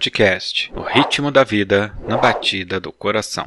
Podcast O ritmo da vida na batida do coração.